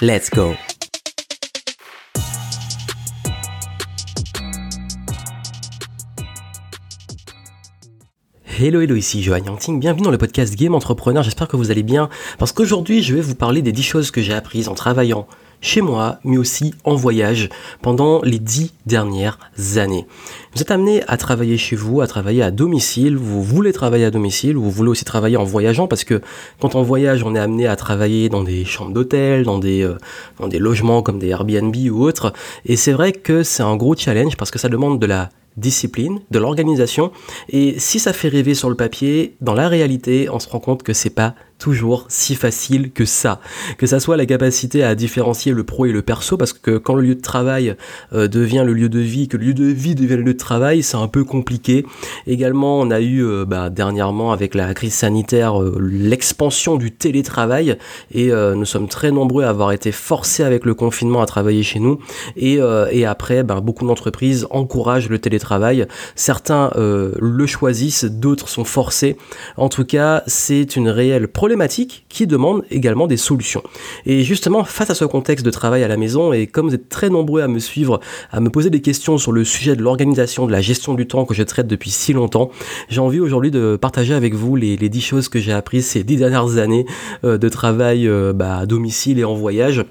Let's go. Hello hello ici Johan Yangting, bienvenue dans le podcast Game Entrepreneur, j'espère que vous allez bien parce qu'aujourd'hui je vais vous parler des 10 choses que j'ai apprises en travaillant chez moi, mais aussi en voyage pendant les dix dernières années. Vous êtes amené à travailler chez vous, à travailler à domicile, vous voulez travailler à domicile, ou vous voulez aussi travailler en voyageant, parce que quand on voyage, on est amené à travailler dans des chambres d'hôtel, dans des, euh, dans des logements comme des Airbnb ou autres, et c'est vrai que c'est un gros challenge parce que ça demande de la discipline, de l'organisation, et si ça fait rêver sur le papier, dans la réalité, on se rend compte que c'est pas toujours si facile que ça. Que ça soit la capacité à différencier le pro et le perso, parce que quand le lieu de travail euh, devient le lieu de vie, que le lieu de vie devient le lieu de travail, c'est un peu compliqué. Également, on a eu euh, bah, dernièrement avec la crise sanitaire euh, l'expansion du télétravail, et nous sommes très nombreux à avoir été forcés avec le confinement à travailler chez nous. Et, et après, bah, beaucoup d'entreprises encouragent le télétravail. Certains le choisissent, d'autres sont forcés. En tout cas, c'est une réelle qui demande également des solutions. Et justement, face à ce contexte de travail à la maison, et comme vous êtes très nombreux à me suivre, à me poser des questions sur le sujet de l'organisation, de la gestion du temps que je traite depuis si longtemps, j'ai envie aujourd'hui de partager avec vous les, les 10 choses que j'ai apprises ces 10 dernières années euh, de travail euh, bah, à domicile et en voyage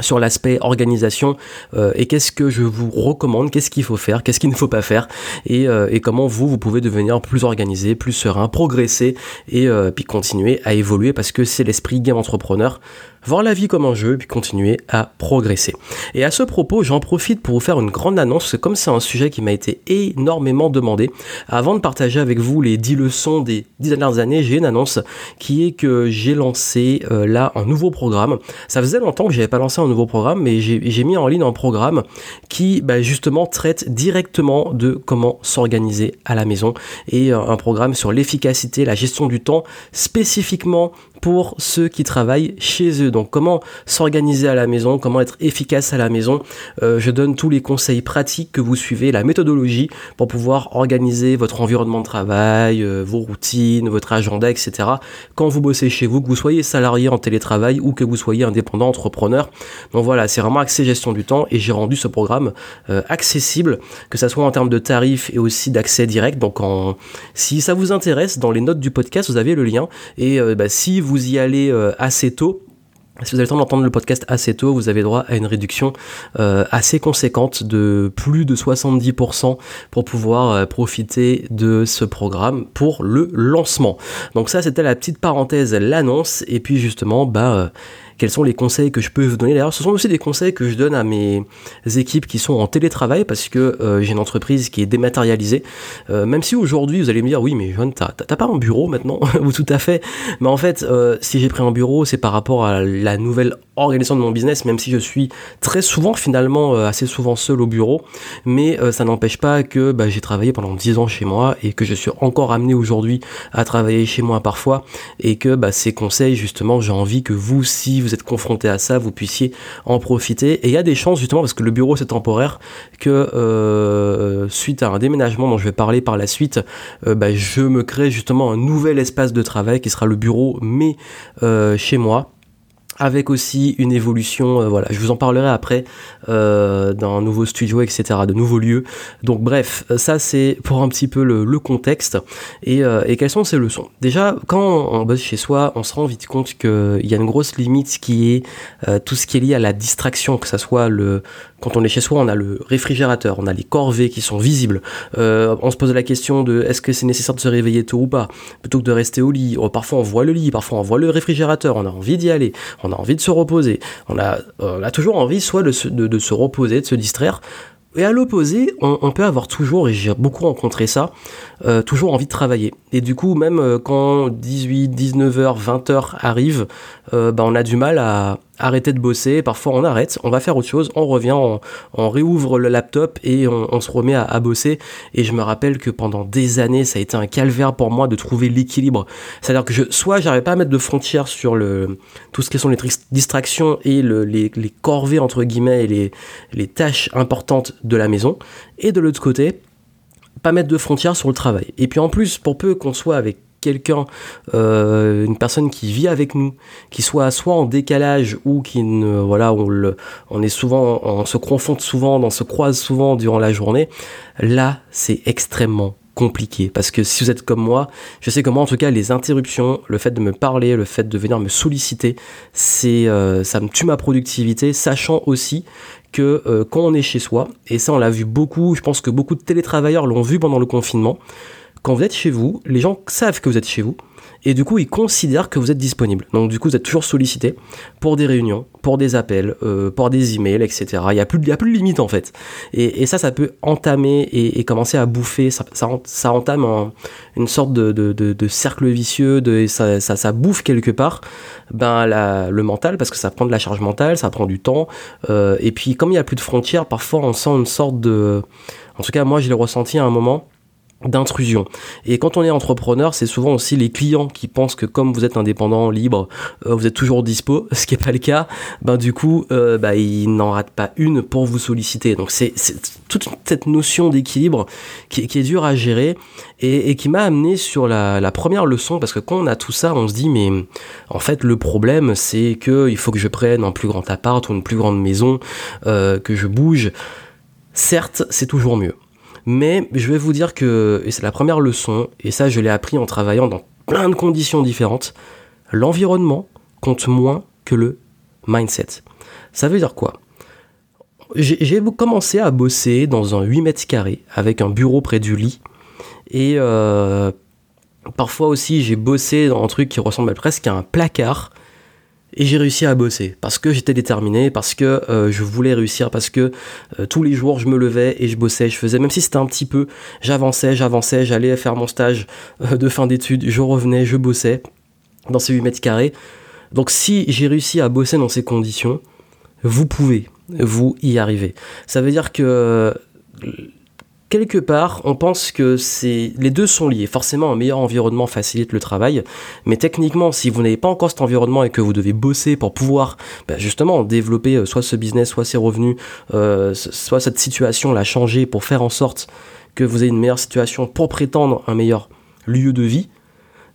sur l'aspect organisation euh, et qu'est-ce que je vous recommande, qu'est-ce qu'il faut faire, qu'est-ce qu'il ne faut pas faire et, euh, comment vous, vous pouvez devenir plus organisé, plus serein, progresser et euh, puis continuer à évoluer parce que c'est l'esprit game entrepreneur voir la vie comme un jeu, puis continuer à progresser. Et à ce propos, j'en profite pour vous faire une grande annonce, comme c'est un sujet qui m'a été énormément demandé, avant de partager avec vous les 10 leçons des 10 dernières années, j'ai une annonce qui est que j'ai lancé euh, là un nouveau programme. Ça faisait longtemps que j'avais pas lancé un nouveau programme, mais j'ai mis en ligne un programme qui bah, justement traite directement de comment s'organiser à la maison et euh, un programme sur l'efficacité, la gestion du temps, spécifiquement pour ceux qui travaillent chez eux. Donc comment s'organiser à la maison, comment être efficace à la maison? Euh, je donne tous les conseils pratiques que vous suivez, la méthodologie pour pouvoir organiser votre environnement de travail, euh, vos routines, votre agenda, etc. Quand vous bossez chez vous, que vous soyez salarié en télétravail ou que vous soyez indépendant entrepreneur. Donc voilà, c'est vraiment accès gestion du temps et j'ai rendu ce programme euh, accessible, que ça soit en termes de tarifs et aussi d'accès direct. Donc si ça vous intéresse, dans les notes du podcast, vous avez le lien et bah, si vous vous y allez euh, assez tôt, si vous avez le temps d'entendre le podcast assez tôt, vous avez droit à une réduction euh, assez conséquente de plus de 70% pour pouvoir euh, profiter de ce programme pour le lancement. Donc ça c'était la petite parenthèse, l'annonce, et puis justement, bah quels sont les conseils que je peux vous donner. D'ailleurs, ce sont aussi des conseils que je donne à mes équipes qui sont en télétravail parce que euh, j'ai une entreprise qui est dématérialisée. Euh, même si aujourd'hui, vous allez me dire, oui, mais Johan, t'as pas un bureau maintenant? Ou tout à fait. Mais en fait, euh, si j'ai pris un bureau, c'est par rapport à la nouvelle organisation de mon business, même si je suis très souvent, finalement, assez souvent seul au bureau. Mais ça n'empêche pas que bah, j'ai travaillé pendant 10 ans chez moi et que je suis encore amené aujourd'hui à travailler chez moi parfois. Et que bah, ces conseils, justement, j'ai envie que vous, si vous vous êtes confronté à ça, vous puissiez en profiter. Et il y a des chances justement, parce que le bureau c'est temporaire, que euh, suite à un déménagement dont je vais parler par la suite, euh, bah, je me crée justement un nouvel espace de travail qui sera le bureau, mais euh, chez moi avec aussi une évolution, voilà, je vous en parlerai après euh, d'un nouveau studio, etc., de nouveaux lieux. Donc bref, ça c'est pour un petit peu le, contexte et, euh, et, quelles sont ces leçons? Déjà, quand on bosse chez soi, on se rend vite compte qu'il y a une grosse limite qui est euh, tout ce qui est lié à la distraction, que ça soit le quand on est chez soi, on a le réfrigérateur, on a les corvées qui sont visibles. On se pose la question de est-ce que c'est nécessaire de se réveiller tôt ou pas, plutôt que de rester au lit. Parfois on voit le lit, parfois on voit le réfrigérateur, on a envie d'y aller, on a envie de se reposer. On a, toujours envie soit de, se reposer, de se distraire, et à l'opposé, on, peut avoir toujours, et j'ai beaucoup rencontré ça, euh, toujours envie de travailler. Et du coup, même euh, quand 18, 19h, 20h arrive, on a du mal à, arrêter de bosser, parfois on arrête, on va faire autre chose, on revient, on, réouvre le laptop et on, se remet à, bosser. Et je me rappelle que pendant des années, ça a été un calvaire pour moi de trouver l'équilibre. C'est-à-dire que je, soit j'arrivais pas à mettre de frontières sur le, tout ce qui sont les distractions et les, corvées entre guillemets et les, les tâches importantes de la maison, et de l'autre côté, pas mettre de frontières sur le travail. Et puis en plus, pour peu qu'on soit avec quelqu'un, euh, une personne qui vit avec nous, qui soit soit en décalage ou qui ne, voilà, on, le, on est souvent, on se confronte souvent, on se croise souvent durant la journée, là, c'est extrêmement compliqué. Parce que si vous êtes comme moi, je sais que moi en tout cas les interruptions, le fait de me parler, le fait de venir me solliciter, c'est euh, ça me tue ma productivité, sachant aussi que euh, quand on est chez soi, et ça on l'a vu beaucoup, je pense que beaucoup de télétravailleurs l'ont vu pendant le confinement, quand vous êtes chez vous, les gens savent que vous êtes chez vous, et du coup ils considèrent que vous êtes disponible. Donc du coup vous êtes toujours sollicité pour des réunions, pour des appels, euh, pour des emails, etc. Il n'y a, plus, a plus de limite en fait. Et, ça, ça peut entamer et, commencer à bouffer, ça, entame une sorte de, cercle vicieux, de, ça, ça, bouffe quelque part ben, le mental, parce que ça prend de la charge mentale, ça prend du temps. Euh, et puis comme il n'y a plus de frontières, parfois on sent une sorte de... En tout cas moi je l'ai ressenti à un moment d'intrusion. Et quand on est entrepreneur, c'est souvent aussi les clients qui pensent que comme vous êtes indépendant, libre, euh, vous êtes toujours dispo, ce qui n'est pas le cas, ben du coup, euh, ben, ils n'en ratent pas une pour vous solliciter. Donc c'est toute cette notion d'équilibre qui, est dure à gérer et, qui m'a amené sur la, première leçon, parce que quand on a tout ça, on se dit, mais en fait, le problème, c'est qu'il faut que je prenne un plus grand appart ou une plus grande maison, euh, que je bouge. Certes, c'est toujours mieux. Mais je vais vous dire que, c'est la première leçon, et ça je l'ai appris en travaillant dans plein de conditions différentes, l'environnement compte moins que le mindset. Ça veut dire quoi? J'ai commencé à bosser dans un 8 mètres carrés avec un bureau près du lit. Et euh, parfois aussi j'ai bossé dans un truc qui ressemble presque à un placard et j'ai réussi à bosser parce que j'étais déterminé, parce que euh, je voulais réussir, parce que euh, tous les jours je me levais et je bossais, je faisais, même si c'était un petit peu, j'avançais, j'avançais, j'allais faire mon stage euh, de fin d'études, je revenais, je bossais dans ces 8 mètres carrés. Donc si j'ai réussi à bosser dans ces conditions, vous pouvez, vous y arriver. Ça veut dire que quelque part, on pense que les deux sont liés. Forcément, un meilleur environnement facilite le travail, mais techniquement, si vous n'avez pas encore cet environnement et que vous devez bosser pour pouvoir ben, justement développer euh, soit ce business, soit ces revenus, euh, soit cette situation la changer pour faire en sorte que vous ayez une meilleure situation pour prétendre un meilleur lieu de vie,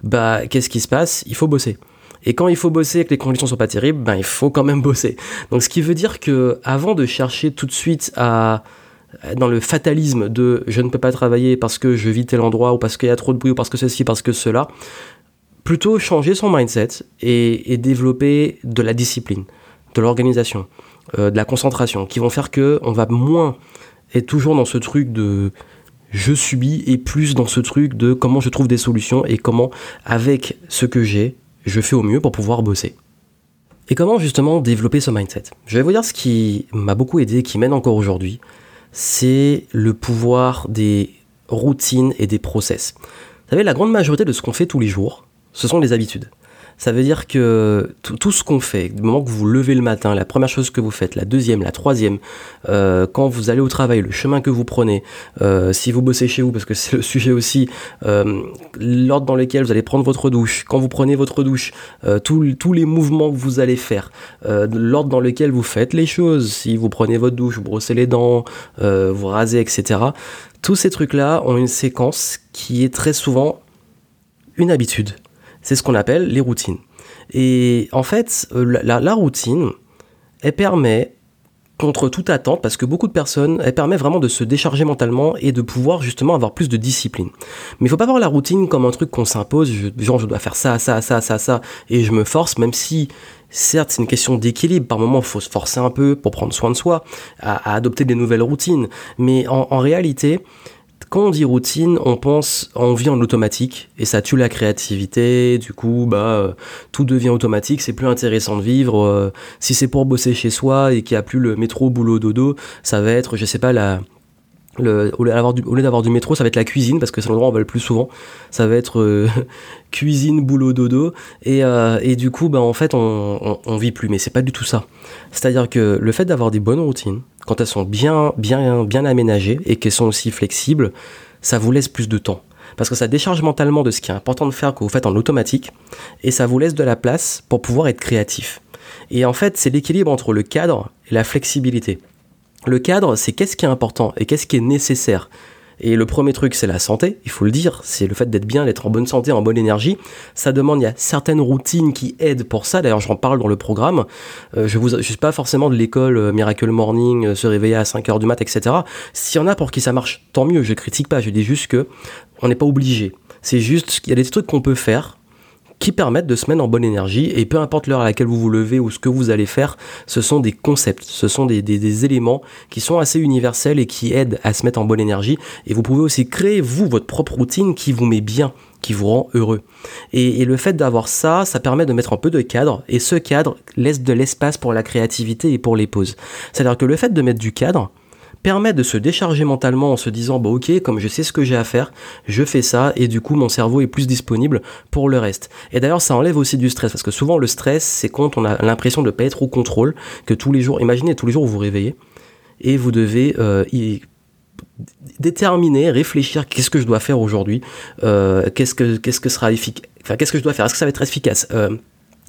bah qu'est-ce qui se passe? Il faut bosser. Et quand il faut bosser et que les conditions sont pas terribles, ben il faut quand même bosser. Donc ce qui veut dire que avant de chercher tout de suite à dans le fatalisme de je ne peux pas travailler parce que je vis tel endroit ou parce qu'il y a trop de bruit ou parce que ceci, parce que cela, plutôt changer son mindset et, développer de la discipline, de l'organisation, euh, de la concentration, qui vont faire que on va moins être toujours dans ce truc de je subis et plus dans ce truc de comment je trouve des solutions et comment avec ce que j'ai, je fais au mieux pour pouvoir bosser. Et comment justement développer ce mindset? Je vais vous dire ce qui m'a beaucoup aidé, qui mène encore aujourd'hui, c'est le pouvoir des routines et des process. Vous savez, la grande majorité de ce qu'on fait tous les jours, ce sont les habitudes. Ça veut dire que tout, ce qu'on fait, du moment que vous levez le matin, la première chose que vous faites, la deuxième, la troisième, euh, quand vous allez au travail, le chemin que vous prenez, euh, si vous bossez chez vous, parce que c'est le sujet aussi, euh, l'ordre dans lequel vous allez prendre votre douche, quand vous prenez votre douche, tous les mouvements que vous allez faire, l'ordre dans lequel vous faites les choses, si vous prenez votre douche, vous brossez les dents, vous rasez, etc. Tous ces trucs-là ont une séquence qui est très souvent une habitude c'est ce qu'on appelle les routines. Et en fait, euh, la, routine, elle permet, contre toute attente, parce que beaucoup de personnes, elle permet vraiment de se décharger mentalement et de pouvoir justement avoir plus de discipline. Mais il faut pas voir la routine comme un truc qu'on s'impose, genre je dois faire ça, ça, ça, ça, ça, et je me force, même si certes c'est une question d'équilibre, par moments il faut se forcer un peu pour prendre soin de soi, à, adopter des nouvelles routines. Mais en réalité, quand on dit routine, on pense, on vit en automatique et ça tue la créativité. Du coup, bah, euh, tout devient automatique. C'est plus intéressant de vivre. Euh, si c'est pour bosser chez soi et qu'il n'y a plus le métro, boulot, dodo, ça va être, je sais pas, la, le, au, lieu d'avoir du, métro, ça va être la cuisine parce que c'est l'endroit où on va le plus souvent. Ça va être euh, cuisine, boulot, dodo. Et, et, du coup, bah, en fait, on, on, vit plus. Mais c'est pas du tout ça. C'est-à-dire que le fait d'avoir des bonnes routines, quand elles sont bien, bien, bien aménagées et qu'elles sont aussi flexibles, ça vous laisse plus de temps. Parce que ça décharge mentalement de ce qui est important de faire que vous faites en automatique et ça vous laisse de la place pour pouvoir être créatif. Et en fait, c'est l'équilibre entre le cadre et la flexibilité. Le cadre, c'est qu'est-ce qui est important et qu'est-ce qui est nécessaire. Et le premier truc, c'est la santé, il faut le dire, c'est le fait d'être bien, d'être en bonne santé, en bonne énergie. Ça demande, il y a certaines routines qui aident pour ça, d'ailleurs j'en parle dans le programme. Euh, je ne suis pas forcément de l'école euh, Miracle Morning, euh, se réveiller à 5h du mat, etc. S'il y en a pour qui ça marche, tant mieux, je critique pas, je dis juste que on n'est pas obligé. C'est juste qu'il y a des trucs qu'on peut faire qui permettent de se mettre en bonne énergie et peu importe l'heure à laquelle vous vous levez ou ce que vous allez faire, ce sont des concepts, ce sont des, éléments qui sont assez universels et qui aident à se mettre en bonne énergie et vous pouvez aussi créer vous votre propre routine qui vous met bien qui vous rend heureux. Et, et le fait d'avoir ça, ça permet de mettre un peu de cadre, et ce cadre laisse de l'espace pour la créativité et pour les pauses. C'est-à-dire que le fait de mettre du cadre, permet de se décharger mentalement en se disant bah ok comme je sais ce que j'ai à faire je fais ça et du coup mon cerveau est plus disponible pour le reste. Et d'ailleurs ça enlève aussi du stress parce que souvent le stress c'est quand on a l'impression de ne pas être au contrôle que tous les jours imaginez tous les jours vous vous réveillez et vous devez euh, déterminer réfléchir qu'est-ce que je dois faire aujourd'hui euh, qu'est-ce que qu'est-ce que sera efficace enfin qu'est-ce que je dois faire? Est-ce que ça va être efficace? Euh,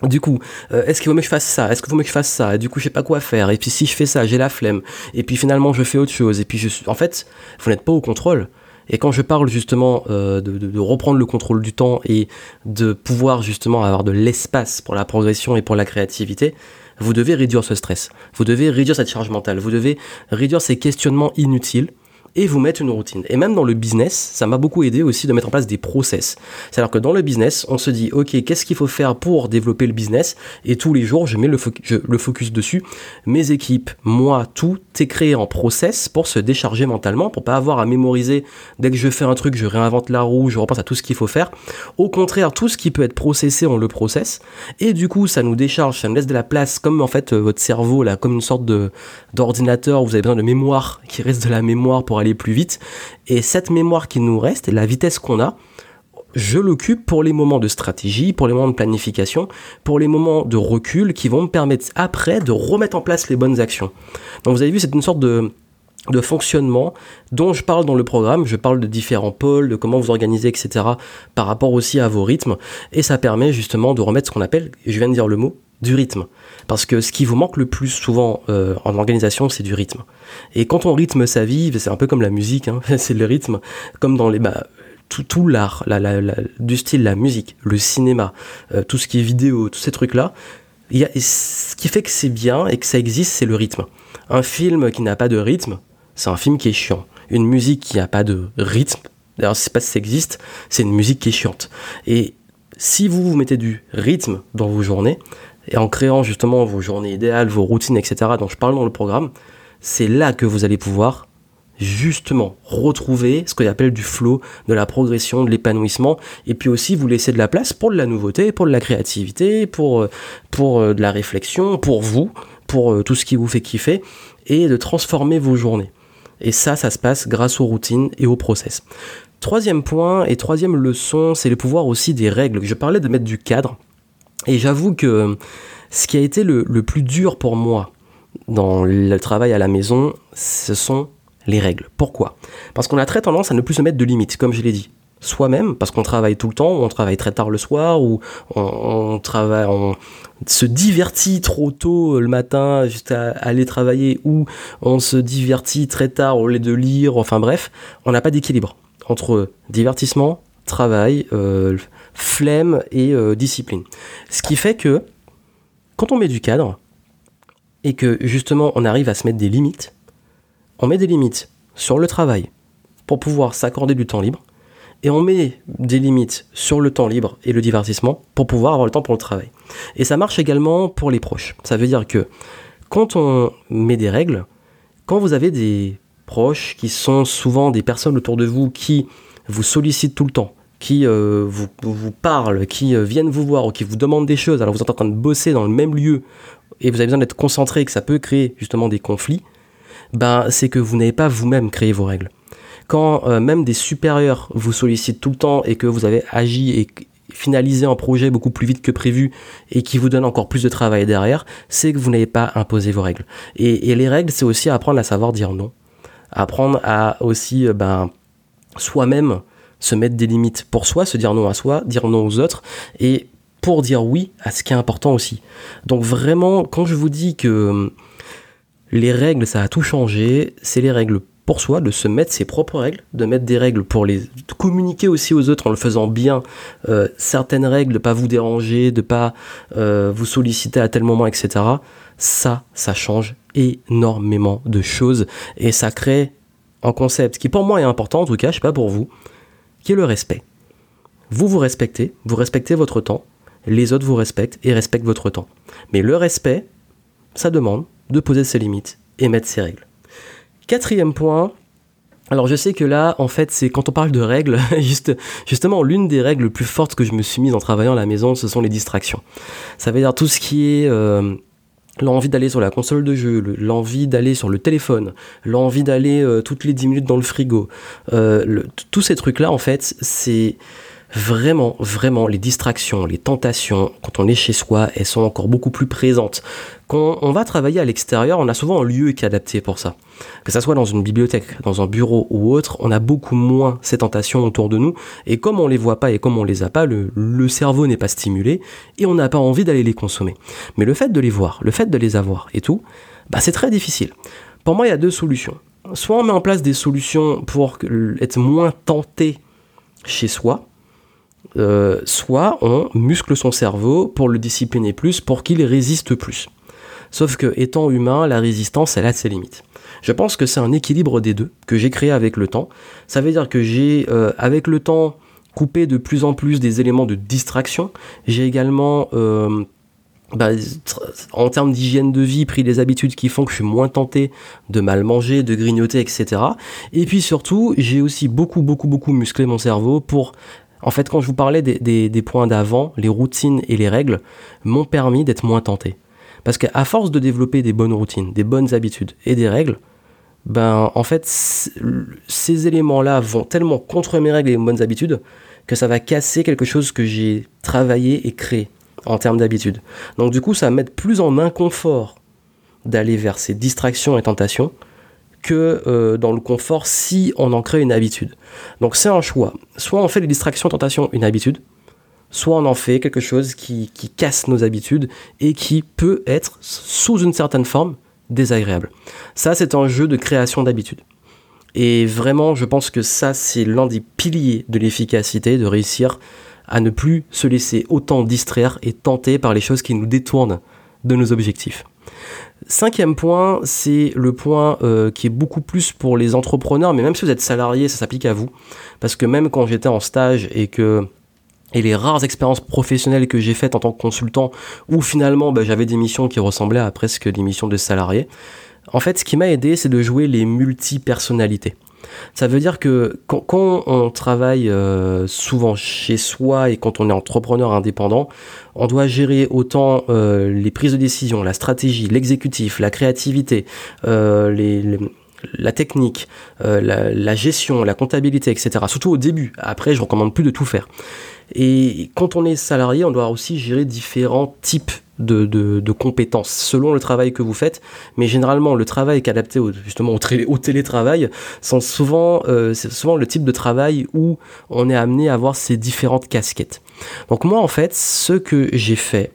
du coup, euh, est-ce qu'il vaut mieux que je fasse ça? Est-ce qu'il vaut mieux que je fasse ça? Et du coup, je sais pas quoi faire. Et puis si je fais ça, j'ai la flemme. Et puis finalement, je fais autre chose. Et puis je En fait, vous n'êtes pas au contrôle. Et quand je parle justement euh, de, reprendre le contrôle du temps et de pouvoir justement avoir de l'espace pour la progression et pour la créativité, vous devez réduire ce stress. Vous devez réduire cette charge mentale. Vous devez réduire ces questionnements inutiles et vous mettre une routine. Et même dans le business, ça m'a beaucoup aidé aussi de mettre en place des process. C'est-à-dire que dans le business, on se dit, ok, qu'est-ce qu'il faut faire pour développer le business? Et tous les jours, je mets le, focus dessus. Mes équipes, moi, tout est créé en process pour se décharger mentalement, pour pas avoir à mémoriser dès que je fais un truc, je réinvente la roue, je repense à tout ce qu'il faut faire. Au contraire, tout ce qui peut être processé, on le process. Et du coup, ça nous décharge, ça nous laisse de la place, comme en fait votre cerveau, là, comme une sorte d'ordinateur vous avez besoin de mémoire, qui reste de la mémoire pour aller aller plus vite. Et cette mémoire qui nous reste la vitesse qu'on a, je l'occupe pour les moments de stratégie, pour les moments de planification, pour les moments de recul qui vont me permettre après de remettre en place les bonnes actions. Donc vous avez vu, c'est une sorte de, de fonctionnement dont je parle dans le programme. Je parle de différents pôles, de comment vous organisez, etc. par rapport aussi à vos rythmes. Et ça permet justement de remettre ce qu'on appelle, je viens de dire le mot, du rythme. Parce que ce qui vous manque le plus souvent euh, en organisation, c'est du rythme. Et quand on rythme sa vie, c'est un peu comme la musique, hein, c'est le rythme, comme dans les... Bah, tout, tout l'art, la, du style, la musique, le cinéma, euh, tout ce qui est vidéo, tous ces trucs-là, y a, ce qui fait que c'est bien et que ça existe, c'est le rythme. Un film qui n'a pas de rythme, c'est un film qui est chiant. Une musique qui n'a pas de rythme, d'ailleurs, sais pas si ça existe, c'est une musique qui est chiante. Et si vous vous mettez du rythme dans vos journées, et en créant justement vos journées idéales, vos routines, etc., dont je parle dans le programme, c'est là que vous allez pouvoir justement retrouver ce qu'on appelle du flow, de la progression, de l'épanouissement, et puis aussi vous laisser de la place pour de la nouveauté, pour de la créativité, pour, euh, pour euh, de la réflexion, pour vous, pour euh, tout ce qui vous fait kiffer, et de transformer vos journées. Et ça, ça se passe grâce aux routines et aux process. Troisième point et troisième leçon, c'est le pouvoir aussi des règles. Je parlais de mettre du cadre. Et j'avoue que ce qui a été le, plus dur pour moi dans le travail à la maison, ce sont les règles. Pourquoi? Parce qu'on a très tendance à ne plus se mettre de limites, comme je l'ai dit. Soi-même, parce qu'on travaille tout le temps, ou on travaille très tard le soir, ou on, travaille, on se divertit trop tôt le matin juste à aller travailler, ou on se divertit très tard au lieu de lire, enfin bref, on n'a pas d'équilibre entre divertissement, travail, euh, flemme et euh, discipline. Ce qui fait que quand on met du cadre et que justement on arrive à se mettre des limites, on met des limites sur le travail pour pouvoir s'accorder du temps libre et on met des limites sur le temps libre et le divertissement pour pouvoir avoir le temps pour le travail. Et ça marche également pour les proches. Ça veut dire que quand on met des règles, quand vous avez des proches qui sont souvent des personnes autour de vous qui vous sollicitent tout le temps, qui euh, vous, vous, parlent, qui euh, viennent vous voir ou qui vous demandent des choses, alors vous êtes en train de bosser dans le même lieu et vous avez besoin d'être concentré et que ça peut créer justement des conflits, ben, c'est que vous n'avez pas vous-même créé vos règles. Quand euh, même des supérieurs vous sollicitent tout le temps et que vous avez agi et finalisé un projet beaucoup plus vite que prévu et qui vous donne encore plus de travail derrière, c'est que vous n'avez pas imposé vos règles. Et, les règles, c'est aussi apprendre à savoir dire non. Apprendre à aussi, ben, soi-même se mettre des limites pour soi, se dire non à soi, dire non aux autres et pour dire oui à ce qui est important aussi. Donc vraiment, quand je vous dis que hum, les règles, ça a tout changé, c'est les règles pour soi, de se mettre ses propres règles, de mettre des règles pour les communiquer aussi aux autres en le faisant bien, euh, certaines règles, de pas vous déranger, de pas euh, vous solliciter à tel moment, etc. Ça, ça change énormément de choses et ça crée un concept qui pour moi est important, en tout cas, je sais pas pour vous, qui est le respect. Vous vous respectez, vous respectez votre temps, les autres vous respectent et respectent votre temps. Mais le respect, ça demande de poser ses limites et mettre ses règles. Quatrième point, alors je sais que là, en fait, c'est quand on parle de règles, juste, justement, l'une des règles plus fortes que je me suis mise en travaillant à la maison, ce sont les distractions. Ça veut dire tout ce qui est euh, l'envie d'aller sur la console de jeu, l'envie d'aller sur le téléphone, l'envie d'aller euh, toutes les 10 minutes dans le frigo. Euh, tous ces trucs-là, en fait, c'est vraiment, vraiment, les distractions, les tentations, quand on est chez soi, elles sont encore beaucoup plus présentes. Quand on va travailler à l'extérieur, on a souvent un lieu qui est adapté pour ça. Que ça soit dans une bibliothèque, dans un bureau ou autre, on a beaucoup moins ces tentations autour de nous. Et comme on les voit pas et comme on les a pas, le, cerveau n'est pas stimulé et on n'a pas envie d'aller les consommer. Mais le fait de les voir, le fait de les avoir et tout, bah c'est très difficile. Pour moi, il y a deux solutions. Soit on met en place des solutions pour être moins tenté chez soi, euh, soit on muscle son cerveau pour le discipliner plus, pour qu'il résiste plus. Sauf que, étant humain, la résistance, elle a ses limites. Je pense que c'est un équilibre des deux que j'ai créé avec le temps. Ça veut dire que j'ai, euh, avec le temps, coupé de plus en plus des éléments de distraction. J'ai également, euh, bah, en termes d'hygiène de vie, pris des habitudes qui font que je suis moins tenté de mal manger, de grignoter, etc. Et puis surtout, j'ai aussi beaucoup, beaucoup, beaucoup musclé mon cerveau pour en fait, quand je vous parlais des, points d'avant, les routines et les règles m'ont permis d'être moins tenté. Parce qu'à force de développer des bonnes routines, des bonnes habitudes et des règles, ben en fait, ces éléments-là vont tellement contre mes règles et mes bonnes habitudes que ça va casser quelque chose que j'ai travaillé et créé en termes d'habitude. Donc du coup, ça va mettre plus en inconfort d'aller vers ces distractions et tentations que euh, dans le confort si on en crée une habitude. Donc c'est un choix. Soit on fait des distractions, tentations, une habitude, soit on en fait quelque chose qui, qui casse nos habitudes et qui peut être, sous une certaine forme, désagréable. Ça, c'est un jeu de création d'habitude. Et vraiment, je pense que ça, c'est l'un des piliers de l'efficacité, de réussir à ne plus se laisser autant distraire et tenter par les choses qui nous détournent de nos objectifs. Cinquième point, c'est le point euh, qui est beaucoup plus pour les entrepreneurs, mais même si vous êtes salarié, ça s'applique à vous. Parce que même quand j'étais en stage et que et les rares expériences professionnelles que j'ai faites en tant que consultant, où finalement bah, j'avais des missions qui ressemblaient à presque des missions de salarié, en fait ce qui m'a aidé c'est de jouer les multi-personnalités. Ça veut dire que quand, on travaille euh, souvent chez soi et quand on est entrepreneur indépendant, on doit gérer autant euh, les prises de décision, la stratégie, l'exécutif, la créativité, euh, la technique, la, la, gestion, la comptabilité, etc. Surtout au début. Après, je recommande plus de tout faire. Et quand on est salarié, on doit aussi gérer différents types de, compétences selon le travail que vous faites. Mais généralement, le travail qui est adapté justement au, télétravail sont souvent, euh, c'est souvent le type de travail où on est amené à avoir ces différentes casquettes. Donc moi, en fait, ce que j'ai fait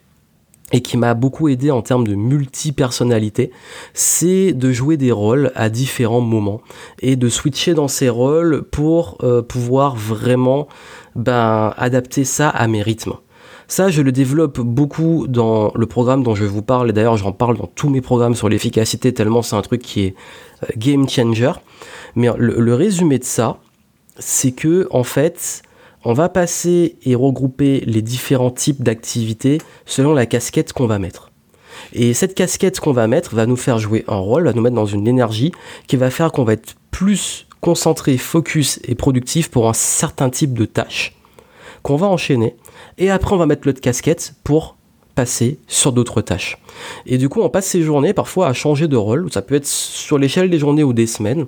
et qui m'a beaucoup aidé en termes de multi-personnalité, c'est de jouer des rôles à différents moments et de switcher dans ces rôles pour euh, pouvoir vraiment ben, adapter ça à mes rythmes. Ça, je le développe beaucoup dans le programme dont je vous parle. Et d'ailleurs, j'en parle dans tous mes programmes sur l'efficacité, tellement c'est un truc qui est euh, game changer. Mais le, résumé de ça, c'est que, en fait, on va passer et regrouper les différents types d'activités selon la casquette qu'on va mettre. Et cette casquette qu'on va mettre va nous faire jouer un rôle, va nous mettre dans une énergie qui va faire qu'on va être plus concentré, focus et productif pour un certain type de tâche qu'on va enchaîner et après, on va mettre l'autre casquette pour passer sur d'autres tâches. Et du coup, on passe ces journées parfois à changer de rôle. Ça peut être sur l'échelle des journées ou des semaines.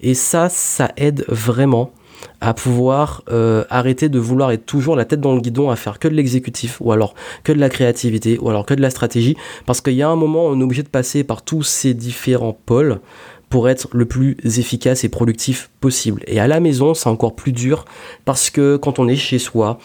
Et ça, ça aide vraiment à pouvoir euh, arrêter de vouloir être toujours la tête dans le guidon à faire que de l'exécutif ou alors que de la créativité ou alors que de la stratégie parce qu'il y a un moment on est obligé de passer par tous ces différents pôles pour être le plus efficace et productif possible. Et à la maison, c'est encore plus dur parce que quand on est chez soi,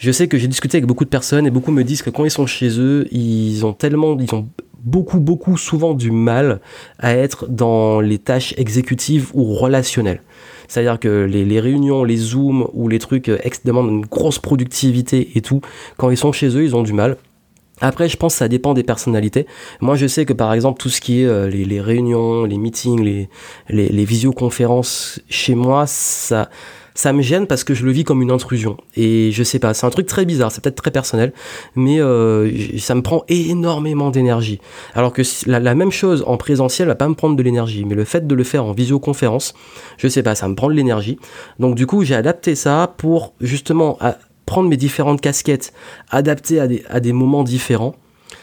je sais que j'ai discuté avec beaucoup de personnes et beaucoup me disent que quand ils sont chez eux, ils ont tellement, ils ont beaucoup, beaucoup souvent du mal à être dans les tâches exécutives ou relationnelles. C'est-à-dire que les, réunions, les zooms ou les trucs euh, ex demandent une grosse productivité et tout, quand ils sont chez eux, ils ont du mal. Après, je pense que ça dépend des personnalités. Moi, je sais que par exemple, tout ce qui est euh, les, réunions, les meetings, les, les, visioconférences, chez moi, ça, ça me gêne parce que je le vis comme une intrusion. Et je sais pas, c'est un truc très bizarre, c'est peut-être très personnel, mais euh, ça me prend énormément d'énergie. Alors que la, même chose en présentiel va pas me prendre de l'énergie, mais le fait de le faire en visioconférence, je sais pas, ça me prend de l'énergie. Donc du coup, j'ai adapté ça pour justement prendre mes différentes casquettes, adapter à des, à des moments différents,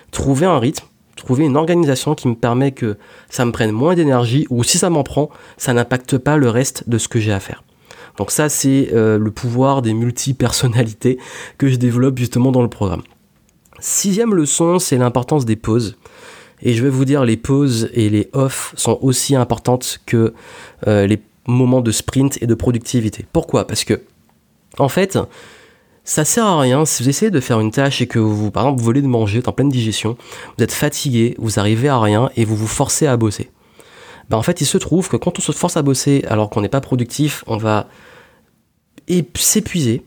trouver un rythme, trouver une organisation qui me permet que ça me prenne moins d'énergie ou si ça m'en prend, ça n'impacte pas le reste de ce que j'ai à faire. Donc ça c'est euh, le pouvoir des multi-personnalités que je développe justement dans le programme. Sixième leçon, c'est l'importance des pauses. Et je vais vous dire, les pauses et les off sont aussi importantes que euh, les moments de sprint et de productivité. Pourquoi? Parce que, en fait, ça sert à rien si vous essayez de faire une tâche et que vous, par exemple, vous voulez de manger, en pleine digestion, vous êtes fatigué, vous arrivez à rien et vous vous forcez à bosser. Ben, en fait, il se trouve que quand on se force à bosser alors qu'on n'est pas productif, on va s'épuiser,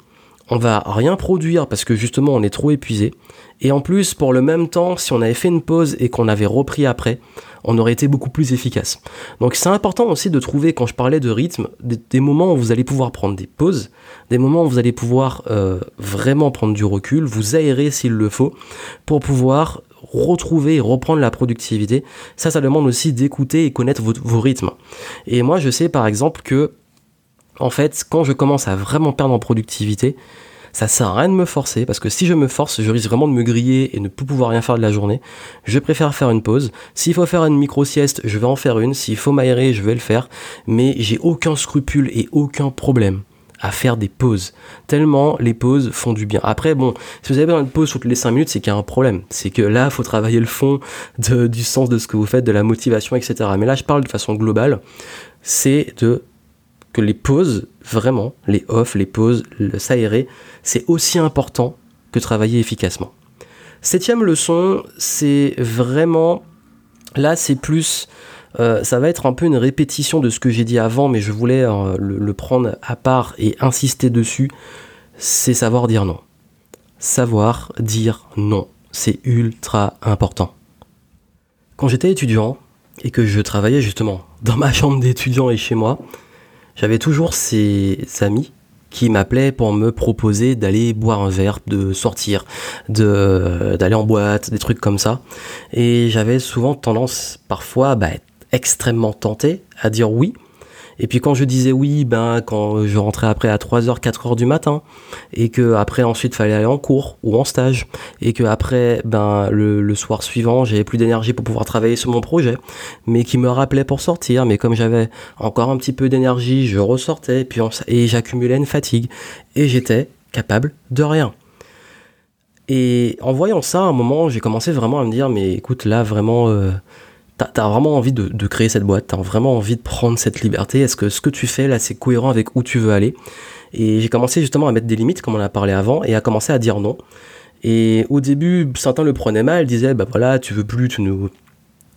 on va rien produire parce que justement on est trop épuisé. Et en plus, pour le même temps, si on avait fait une pause et qu'on avait repris après, on aurait été beaucoup plus efficace. Donc c'est important aussi de trouver, quand je parlais de rythme, des, moments où vous allez pouvoir prendre des pauses, des moments où vous allez pouvoir euh, vraiment prendre du recul, vous aérer s'il le faut, pour pouvoir retrouver et reprendre la productivité. Ça, ça demande aussi d'écouter et connaître vos rythmes. Et moi, je sais par exemple que, en fait, quand je commence à vraiment perdre en productivité, ça sert à rien de me forcer parce que si je me force, je risque vraiment de me griller et ne plus pouvoir rien faire de la journée. Je préfère faire une pause. S'il faut faire une micro sieste, je vais en faire une. S'il faut m'aérer, je vais le faire. Mais j'ai aucun scrupule et aucun problème à faire des pauses. Tellement les pauses font du bien. Après, bon, si vous avez besoin de pause toutes les 5 minutes, c'est qu'il y a un problème. C'est que là, il faut travailler le fond du sens de ce que vous faites, de la motivation, etc. Mais là, je parle de façon globale. C'est de que les pauses, vraiment, les off, les pauses, le s'aérer, c'est aussi important que travailler efficacement. Septième leçon, c'est vraiment, là c'est plus, euh, ça va être un peu une répétition de ce que j'ai dit avant, mais je voulais euh, le, prendre à part et insister dessus, c'est savoir dire non. Savoir dire non, c'est ultra important. Quand j'étais étudiant et que je travaillais justement dans ma chambre d'étudiant et chez moi, j'avais toujours ces amis qui m'appelaient pour me proposer d'aller boire un verre, de sortir, de d'aller en boîte, des trucs comme ça. Et j'avais souvent tendance parfois à bah, extrêmement tenté à dire oui et puis quand je disais oui, ben quand je rentrais après à 3h, 4h du matin, et que après ensuite fallait aller en cours ou en stage, et que après ben le, soir suivant j'avais plus d'énergie pour pouvoir travailler sur mon projet, mais qui me rappelait pour sortir, mais comme j'avais encore un petit peu d'énergie, je ressortais, puis et j'accumulais une fatigue, et j'étais capable de rien. Et en voyant ça, à un moment, j'ai commencé vraiment à me dire, mais écoute, là, vraiment, euh, T'as as vraiment envie de, créer cette boîte, t'as vraiment envie de prendre cette liberté. Est-ce que ce que tu fais là, c'est cohérent avec où tu veux aller? Et j'ai commencé justement à mettre des limites, comme on a parlé avant, et à commencer à dire non. Et au début, certains le prenaient mal, disaient, bah voilà, tu veux plus, tu nous,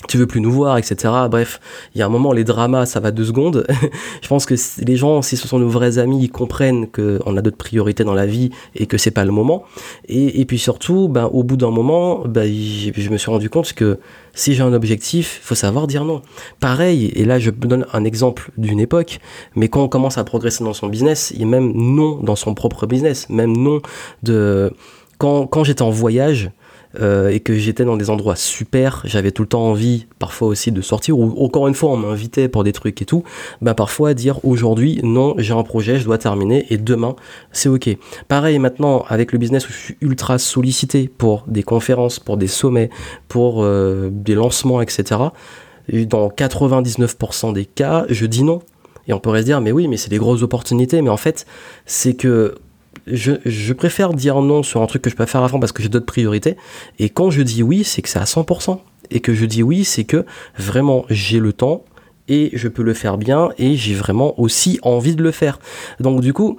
tu veux plus nous voir, etc. Bref, il y a un moment, les dramas, ça va deux secondes. je pense que les gens, si ce sont nos vrais amis, ils comprennent qu'on a d'autres priorités dans la vie et que c'est pas le moment. Et, puis surtout, ben, au bout d'un moment, ben, je me suis rendu compte que si j'ai un objectif, faut savoir dire non. Pareil, et là je donne un exemple d'une époque, mais quand on commence à progresser dans son business, il y a même non dans son propre business, même non de... Quand, quand j'étais en voyage, euh, et que j'étais dans des endroits super, j'avais tout le temps envie parfois aussi de sortir, ou encore une fois on m'invitait pour des trucs et tout, bah parfois dire aujourd'hui non j'ai un projet, je dois terminer et demain c'est ok. Pareil maintenant avec le business où je suis ultra sollicité pour des conférences, pour des sommets, pour euh, des lancements, etc. Dans 99% des cas, je dis non. Et on pourrait se dire, mais oui, mais c'est des grosses opportunités. Mais en fait, c'est que je, préfère dire non sur un truc que je peux faire avant parce que j'ai d'autres priorités. Et quand je dis oui, c'est que c'est à 100%. Et que je dis oui, c'est que vraiment j'ai le temps et je peux le faire bien et j'ai vraiment aussi envie de le faire. Donc du coup,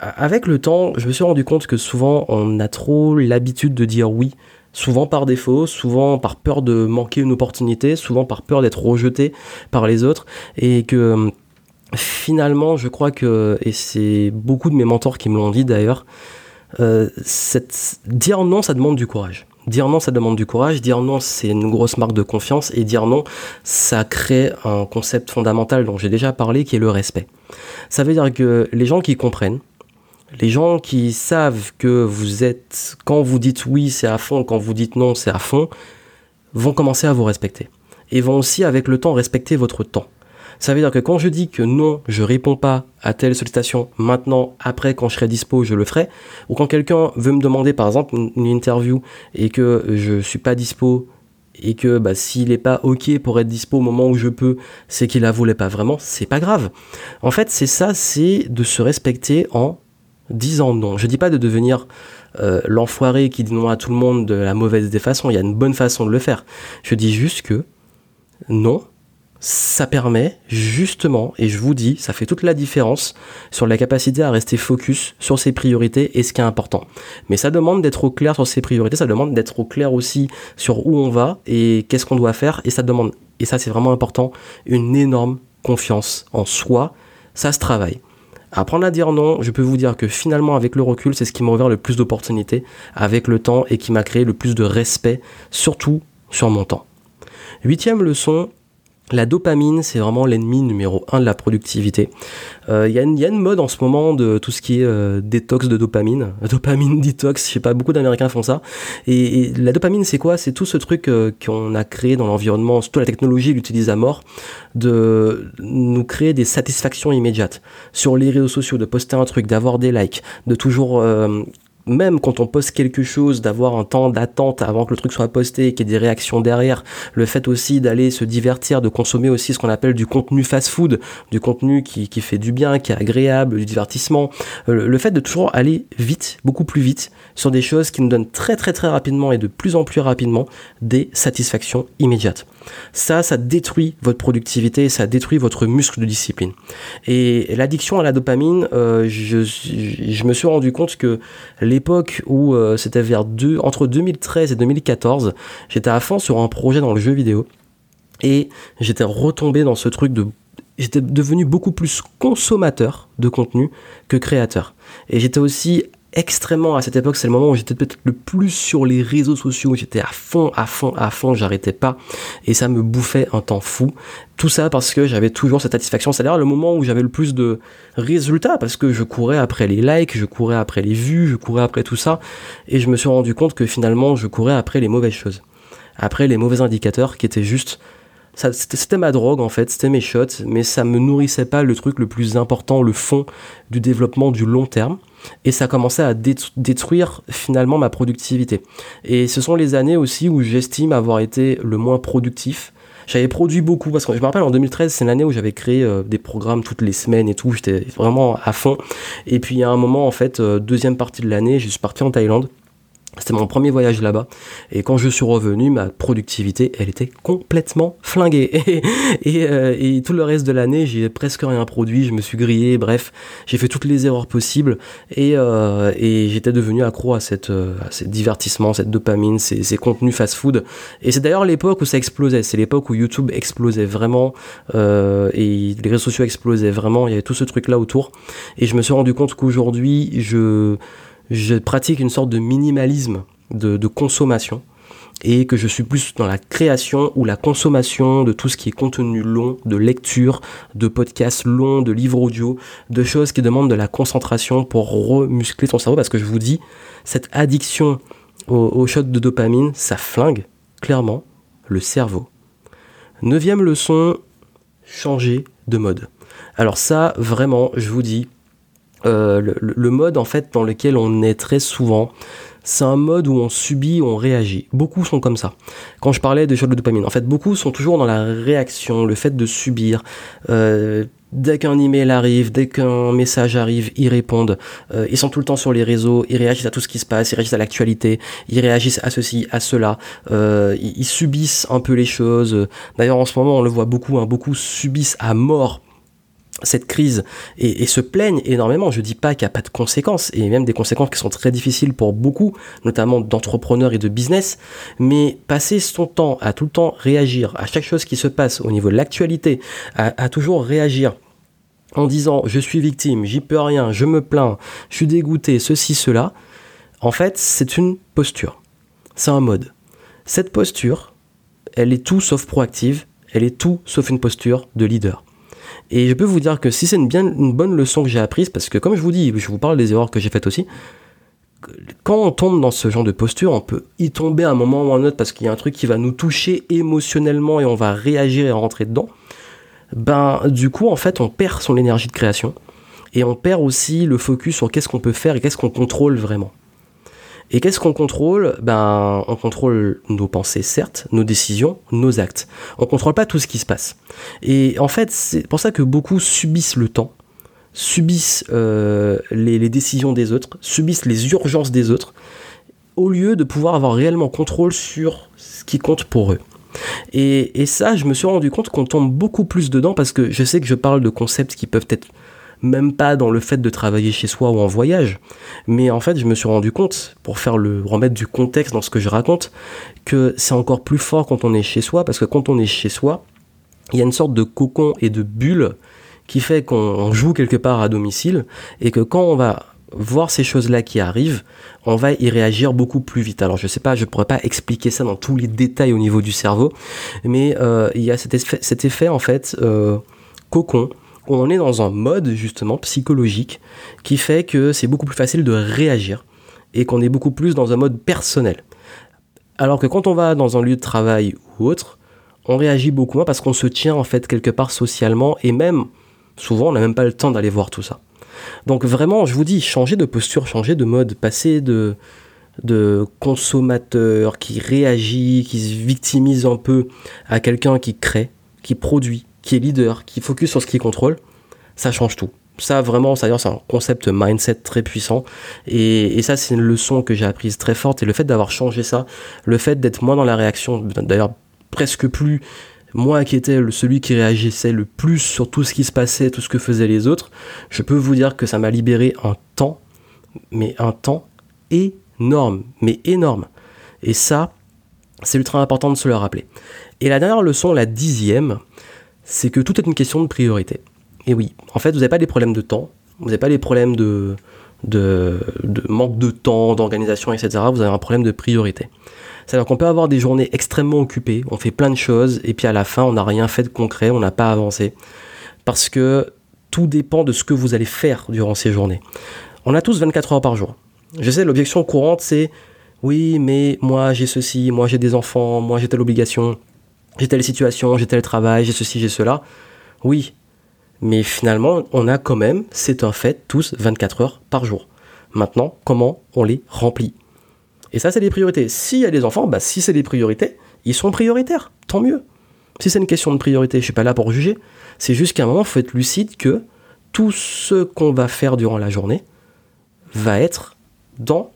avec le temps, je me suis rendu compte que souvent on a trop l'habitude de dire oui. Souvent par défaut, souvent par peur de manquer une opportunité, souvent par peur d'être rejeté par les autres, et que finalement, je crois que, et c'est beaucoup de mes mentors qui me l'ont dit d'ailleurs, euh, dire non, ça demande du courage. Dire non, ça demande du courage. Dire non, c'est une grosse marque de confiance. Et dire non, ça crée un concept fondamental dont j'ai déjà parlé, qui est le respect. Ça veut dire que les gens qui comprennent, les gens qui savent que vous êtes, quand vous dites oui, c'est à fond, quand vous dites non, c'est à fond, vont commencer à vous respecter. Et vont aussi, avec le temps, respecter votre temps. Ça veut dire que quand je dis que non, je réponds pas à telle sollicitation maintenant, après, quand je serai dispo, je le ferai. Ou quand quelqu'un veut me demander, par exemple, une interview et que je suis pas dispo et que bah, s'il n'est pas ok pour être dispo au moment où je peux, c'est qu'il la voulait pas vraiment, c'est pas grave. En fait, c'est ça, c'est de se respecter en disant non. Je dis pas de devenir euh, l'enfoiré qui dit non à tout le monde de la mauvaise des façons, il y a une bonne façon de le faire. Je dis juste que non, ça permet justement, et je vous dis, ça fait toute la différence sur la capacité à rester focus sur ses priorités et ce qui est important. Mais ça demande d'être au clair sur ses priorités, ça demande d'être au clair aussi sur où on va et qu'est-ce qu'on doit faire, et ça demande, et ça c'est vraiment important, une énorme confiance en soi, ça se travaille. Apprendre à dire non, je peux vous dire que finalement avec le recul, c'est ce qui m'a ouvert le plus d'opportunités avec le temps et qui m'a créé le plus de respect, surtout sur mon temps. Huitième leçon, la dopamine, c'est vraiment l'ennemi numéro un de la productivité. Il euh, y, a une mode en ce moment de tout ce qui est euh, détox de dopamine, dopamine detox, je sais pas, beaucoup d'Américains font ça. Et, la dopamine, c'est quoi? C'est tout ce truc euh, qu'on a créé dans l'environnement, surtout la technologie l'utilise à mort, de nous créer des satisfactions immédiates sur les réseaux sociaux, de poster un truc, d'avoir des likes, de toujours même quand on poste quelque chose, d'avoir un temps d'attente avant que le truc soit posté qu'il y ait des réactions derrière, le fait aussi d'aller se divertir, de consommer aussi ce qu'on appelle du contenu fast-food, du contenu qui, qui, fait du bien, qui est agréable, du divertissement, euh, le fait de toujours aller vite, beaucoup plus vite, sur des choses qui nous donnent très très très rapidement et de plus en plus rapidement des satisfactions immédiates. Ça, ça détruit votre productivité, ça détruit votre muscle de discipline. Et l'addiction à la dopamine, euh, je, je, me suis rendu compte que l'époque où euh, c'était vers deux, entre 2013 et 2014, j'étais à fond sur un projet dans le jeu vidéo. Et j'étais retombé dans ce truc de j'étais devenu beaucoup plus consommateur de contenu que créateur. Et j'étais aussi extrêmement à cette époque, c'est le moment où j'étais peut-être le plus sur les réseaux sociaux, j'étais à fond, à fond, à fond, j'arrêtais pas et ça me bouffait un temps fou. Tout ça parce que j'avais toujours cette satisfaction, c'est d'ailleurs le moment où j'avais le plus de résultats parce que je courais après les likes, je courais après les vues, je courais après tout ça et je me suis rendu compte que finalement je courais après les mauvaises choses, après les mauvais indicateurs qui étaient juste c'était ma drogue en fait, c'était mes shots, mais ça me nourrissait pas le truc le plus important, le fond du développement du long terme. Et ça commençait à détruire finalement ma productivité. Et ce sont les années aussi où j'estime avoir été le moins productif. J'avais produit beaucoup, parce que je me rappelle en 2013, c'est l'année où j'avais créé euh, des programmes toutes les semaines et tout, j'étais vraiment à fond. Et puis il y a un moment, en fait, euh, deuxième partie de l'année, je suis parti en Thaïlande. C'était mon premier voyage là-bas. Et quand je suis revenu, ma productivité, elle était complètement flinguée. Et, euh, et, tout le reste de l'année, j'ai presque rien produit. Je me suis grillé. Bref, j'ai fait toutes les erreurs possibles. Et, euh, j'étais devenu accro à cette, euh, à cette divertissement, cette dopamine, ces, ces contenus fast-food. Et c'est d'ailleurs l'époque où ça explosait. C'est l'époque où YouTube explosait vraiment. Et les réseaux sociaux explosaient vraiment. Il y avait tout ce truc-là autour. Et je me suis rendu compte qu'aujourd'hui, je je pratique une sorte de minimalisme de, consommation et que je suis plus dans la création ou la consommation de tout ce qui est contenu long, de lecture, de podcasts longs, de livres audio, de choses qui demandent de la concentration pour remuscler ton cerveau parce que je vous dis, cette addiction au, shot de dopamine, ça flingue clairement le cerveau. Neuvième leçon, changer de mode. Alors ça, vraiment, je vous dis, euh, le, mode en fait dans lequel on est très souvent, c'est un mode où on subit, on réagit. Beaucoup sont comme ça. Quand je parlais de shot de dopamine, en fait, beaucoup sont toujours dans la réaction, le fait de subir. Euh, dès qu'un email arrive, dès qu'un message arrive, ils répondent. Euh, ils sont tout le temps sur les réseaux, ils réagissent à tout ce qui se passe, ils réagissent à l'actualité, ils réagissent à ceci, à cela. Ils, subissent un peu les choses. D'ailleurs, en ce moment, on le voit beaucoup, hein, beaucoup subissent à mort cette crise et, se plaignent énormément. Je dis pas qu'il n'y a pas de conséquences, et même des conséquences qui sont très difficiles pour beaucoup, notamment d'entrepreneurs et de business, mais passer son temps à tout le temps réagir à chaque chose qui se passe au niveau de l'actualité, à, toujours réagir en disant je suis victime, j'y peux rien, je me plains, je suis dégoûté, ceci, cela, en fait, c'est une posture. C'est un mode. Cette posture, elle est tout sauf proactive, elle est tout sauf une posture de leader. Et je peux vous dire que si c'est une, bonne leçon que j'ai apprise, parce que comme je vous dis, je vous parle des erreurs que j'ai faites aussi, quand on tombe dans ce genre de posture, on peut y tomber à un moment ou à un autre parce qu'il y a un truc qui va nous toucher émotionnellement et on va réagir et rentrer dedans. Ben, du coup, en fait, on perd son énergie de création et on perd aussi le focus sur qu'est-ce qu'on peut faire et qu'est-ce qu'on contrôle vraiment. Et qu'est-ce qu'on contrôle? Ben, on contrôle nos pensées, certes, nos décisions, nos actes. On contrôle pas tout ce qui se passe. Et en fait, c'est pour ça que beaucoup subissent le temps, subissent euh, les, décisions des autres, subissent les urgences des autres, au lieu de pouvoir avoir réellement contrôle sur ce qui compte pour eux. Et, et ça, je me suis rendu compte qu'on tombe beaucoup plus dedans parce que je sais que je parle de concepts qui peuvent être même pas dans le fait de travailler chez soi ou en voyage. Mais en fait, je me suis rendu compte, pour faire le remettre du contexte dans ce que je raconte, que c'est encore plus fort quand on est chez soi, parce que quand on est chez soi, il y a une sorte de cocon et de bulle qui fait qu'on joue quelque part à domicile, et que quand on va voir ces choses-là qui arrivent, on va y réagir beaucoup plus vite. Alors je sais pas, je pourrais pas expliquer ça dans tous les détails au niveau du cerveau, mais euh, il y a cet effet, en fait euh, cocon on est dans un mode justement psychologique qui fait que c'est beaucoup plus facile de réagir et qu'on est beaucoup plus dans un mode personnel. Alors que quand on va dans un lieu de travail ou autre, on réagit beaucoup moins parce qu'on se tient en fait quelque part socialement et même souvent on n'a même pas le temps d'aller voir tout ça. Donc vraiment, je vous dis, changer de posture, changer de mode, passer de, de consommateur qui réagit, qui se victimise un peu à quelqu'un qui crée, qui produit, qui est leader, qui focus sur ce qu'il contrôle, ça change tout. Ça vraiment, c'est un concept mindset très puissant et, ça c'est une leçon que j'ai apprise très forte et le fait d'avoir changé ça, le fait d'être moins dans la réaction, d'ailleurs presque plus moi qui étais celui qui réagissait le plus sur tout ce qui se passait, tout ce que faisaient les autres, je peux vous dire que ça m'a libéré un temps, mais un temps énorme, mais énorme. Et ça, c'est ultra important de se le rappeler. Et la dernière leçon, la dixième, c'est que tout est une question de priorité. Et oui, en fait, vous n'avez pas des problèmes de temps, vous n'avez pas des problèmes de, manque de temps, d'organisation, etc. Vous avez un problème de priorité. C'est-à-dire qu'on peut avoir des journées extrêmement occupées, on fait plein de choses, et puis à la fin, on n'a rien fait de concret, on n'a pas avancé. Parce que tout dépend de ce que vous allez faire durant ces journées. On a tous 24 heures par jour. Je sais, l'objection courante, c'est oui, mais moi j'ai ceci, moi j'ai des enfants, moi j'ai telle obligation, j'ai telle situation, j'ai tel travail, j'ai ceci, j'ai cela. Oui, mais finalement, on a quand même, c'est un fait, tous 24 heures par jour. Maintenant, comment on les remplit? Et ça, c'est des priorités. S'il y a des enfants, bah, si c'est des priorités, ils sont prioritaires, tant mieux. Si c'est une question de priorité, je suis pas là pour juger. C'est juste qu'à un moment, il faut être lucide que tout ce qu'on va faire durant la journée va être dans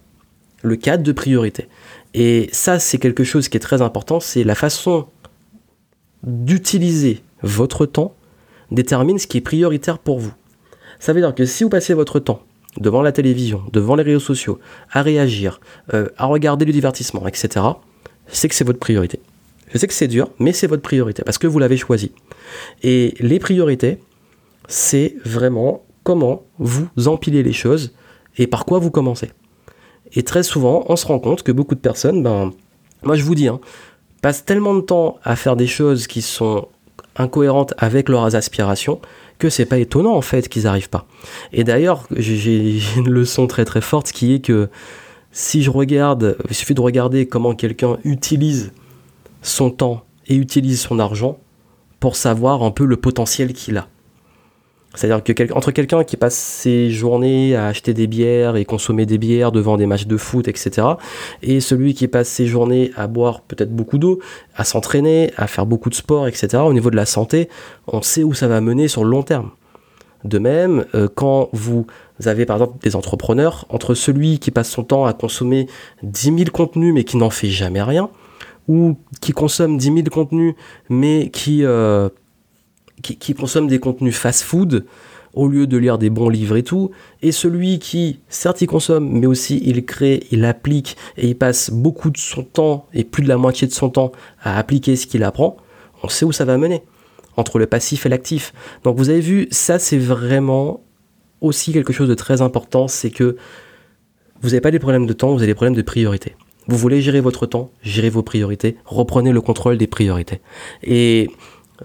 le cadre de priorité. Et ça, c'est quelque chose qui est très important, c'est la façon d'utiliser votre temps détermine ce qui est prioritaire pour vous. Ça veut dire que si vous passez votre temps devant la télévision, devant les réseaux sociaux, à réagir, euh, à regarder le divertissement, etc., c'est que c'est votre priorité. Je sais que c'est dur, mais c'est votre priorité parce que vous l'avez choisi. Et les priorités, c'est vraiment comment vous empilez les choses et par quoi vous commencez. Et très souvent, on se rend compte que beaucoup de personnes, ben, moi je vous dis, hein, passent tellement de temps à faire des choses qui sont incohérentes avec leurs aspirations que c'est pas étonnant en fait qu'ils n'arrivent pas. Et d'ailleurs, j'ai une leçon très très forte qui est que si je regarde, il suffit de regarder comment quelqu'un utilise son temps et utilise son argent pour savoir un peu le potentiel qu'il a. C'est-à-dire que entre quelqu'un qui passe ses journées à acheter des bières et consommer des bières devant des matchs de foot, etc., et celui qui passe ses journées à boire peut-être beaucoup d'eau, à s'entraîner, à faire beaucoup de sport, etc., au niveau de la santé, on sait où ça va mener sur le long terme. De même, euh, quand vous avez par exemple des entrepreneurs, entre celui qui passe son temps à consommer 10 000 contenus mais qui n'en fait jamais rien, ou qui consomme 10 000 contenus mais qui, euh, qui, consomme des contenus fast-food au lieu de lire des bons livres et tout, et celui qui, certes, il consomme, mais aussi il crée, il applique, et il passe beaucoup de son temps, et plus de la moitié de son temps, à appliquer ce qu'il apprend, on sait où ça va mener, entre le passif et l'actif. Donc vous avez vu, ça c'est vraiment aussi quelque chose de très important, c'est que vous n'avez pas des problèmes de temps, vous avez des problèmes de priorité. Vous voulez gérer votre temps, gérez vos priorités, reprenez le contrôle des priorités. Et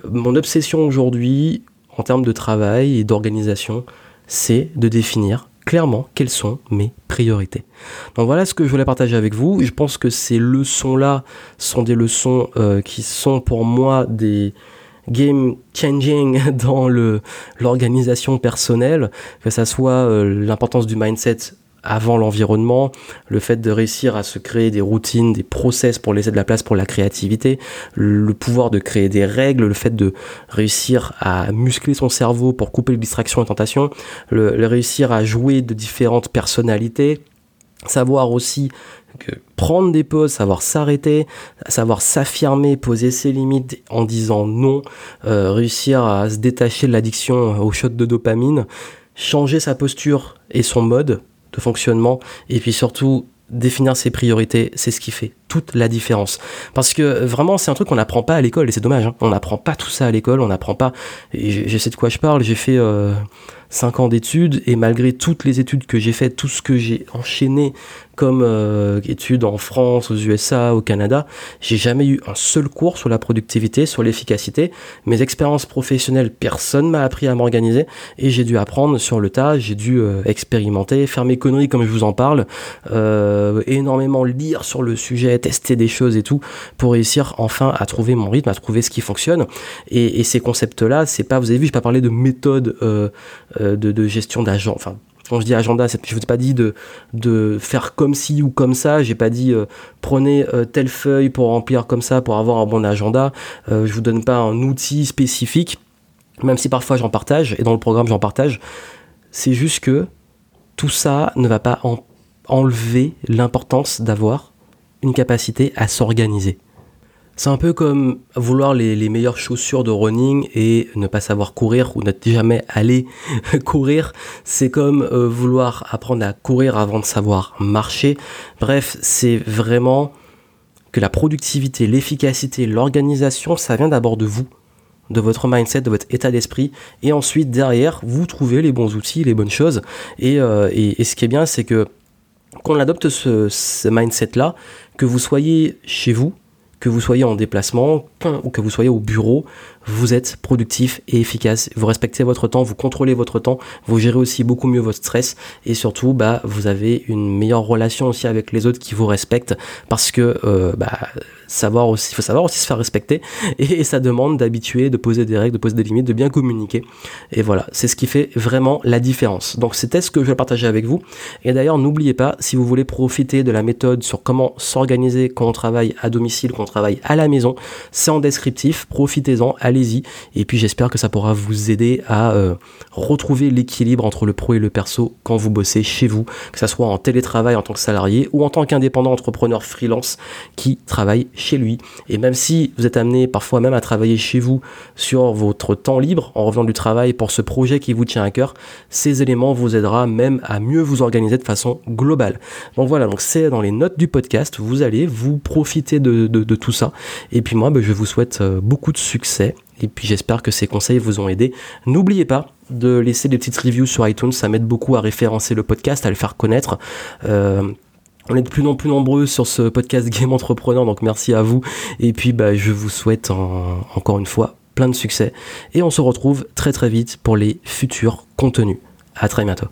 mon obsession aujourd'hui, en termes de travail et d'organisation, c'est de définir clairement quelles sont mes priorités. Donc voilà ce que je voulais partager avec vous. Je pense que ces leçons-là sont des leçons euh, qui sont pour moi des, game changing dans l'organisation personnelle, que ça soit euh, l'importance du mindset avant l'environnement, le fait de réussir à se créer des routines, des process pour laisser de la place pour la créativité, le pouvoir de créer des règles, le fait de réussir à muscler son cerveau pour couper les distractions et tentations, le, le réussir à jouer de différentes personnalités, savoir aussi que prendre des pauses, savoir s'arrêter, savoir s'affirmer, poser ses limites en disant non, euh, réussir à se détacher de l'addiction au shot de dopamine, changer sa posture et son mode de fonctionnement, et puis surtout définir ses priorités, c'est ce qui fait toute la différence. Parce que vraiment, c'est un truc qu'on n'apprend pas à l'école, et c'est dommage, hein. on n'apprend pas tout ça à l'école, on n'apprend pas, et je sais de quoi je parle, j'ai fait... Euh, 5 ans d'études et malgré toutes les études que j'ai faites, tout ce que j'ai enchaîné comme euh, études en France, aux USA, au Canada, j'ai jamais eu un seul cours sur la productivité, sur l'efficacité. Mes expériences professionnelles, personne m'a appris à m'organiser et j'ai dû apprendre sur le tas, j'ai dû euh, expérimenter, faire mes conneries comme je vous en parle, euh, énormément lire sur le sujet, tester des choses et tout pour réussir enfin à trouver mon rythme, à trouver ce qui fonctionne. Et, ces concepts-là, c'est pas, vous avez vu, je pas parlé de méthode euh, euh, de, gestion d'agent. Enfin, quand je dis agenda, je ne vous ai pas dit de, faire comme ci ou comme ça. J'ai pas dit euh, prenez euh, telle feuille pour remplir comme ça pour avoir un bon agenda. Euh, je vous donne pas un outil spécifique, même si parfois j'en partage et dans le programme j'en partage. C'est juste que tout ça ne va pas enlever l'importance d'avoir une capacité à s'organiser. C'est un peu comme vouloir les, meilleures chaussures de running et ne pas savoir courir ou ne jamais aller courir. C'est comme euh, vouloir apprendre à courir avant de savoir marcher. Bref, c'est vraiment que la productivité, l'efficacité, l'organisation, ça vient d'abord de vous, de votre mindset, de votre état d'esprit. Et ensuite, derrière, vous trouvez les bons outils, les bonnes choses. Et, euh, ce qui est bien, c'est que qu'on adopte ce mindset-là, que vous soyez chez vous, que vous soyez en déplacement ou que vous soyez au bureau, vous êtes productif et efficace. Vous respectez votre temps, vous contrôlez votre temps, vous gérez aussi beaucoup mieux votre stress et surtout, bah, vous avez une meilleure relation aussi avec les autres qui vous respectent parce que, euh, bah, savoir aussi, il faut savoir aussi se faire respecter et, ça demande d'habituer, de poser des règles, de poser des limites, de bien communiquer. Et voilà, c'est ce qui fait vraiment la différence. Donc c'était ce que je vais partager avec vous. Et d'ailleurs, n'oubliez pas, si vous voulez profiter de la méthode sur comment s'organiser quand on travaille à domicile, quand on travaille à la maison, c'est en descriptif, profitez-en, allez-y. Et puis j'espère que ça pourra vous aider à euh, retrouver l'équilibre entre le pro et le perso quand vous bossez chez vous, que ce soit en télétravail en tant que salarié ou en tant qu'indépendant entrepreneur freelance qui travaille chez lui. Et même si vous êtes amené parfois même à travailler chez vous sur votre temps libre en revenant du travail pour ce projet qui vous tient à cœur, ces éléments vous aidera même à mieux vous organiser de façon globale. Donc voilà, donc c'est dans les notes du podcast, vous allez vous profiter de, tout ça. Et puis moi, ben, je vous souhaite euh, beaucoup de succès et puis j'espère que ces conseils vous ont aidé. N'oubliez pas de laisser des petites reviews sur iTunes, ça m'aide beaucoup à référencer le podcast, à le faire connaître. Euh, on est de plus en plus nombreux sur ce podcast Game Entrepreneur, donc merci à vous. Et puis bah, je vous souhaite encore une fois plein de succès. Et on se retrouve très très vite pour les futurs contenus. À très bientôt.